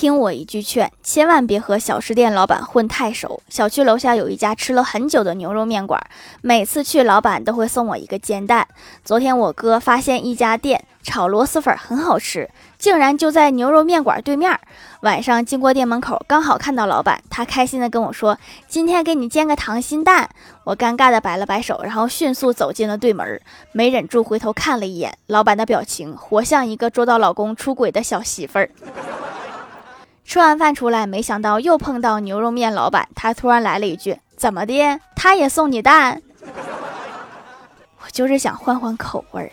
听我一句劝，千万别和小吃店老板混太熟。小区楼下有一家吃了很久的牛肉面馆，每次去老板都会送我一个煎蛋。昨天我哥发现一家店炒螺蛳粉很好吃，竟然就在牛肉面馆对面。晚上经过店门口，刚好看到老板，他开心的跟我说：“今天给你煎个溏心蛋。”我尴尬的摆了摆手，然后迅速走进了对门，没忍住回头看了一眼老板的表情，活像一个捉到老公出轨的小媳妇儿。吃完饭出来，没想到又碰到牛肉面老板，他突然来了一句：“怎么的？他也送你蛋？” 我就是想换换口味儿。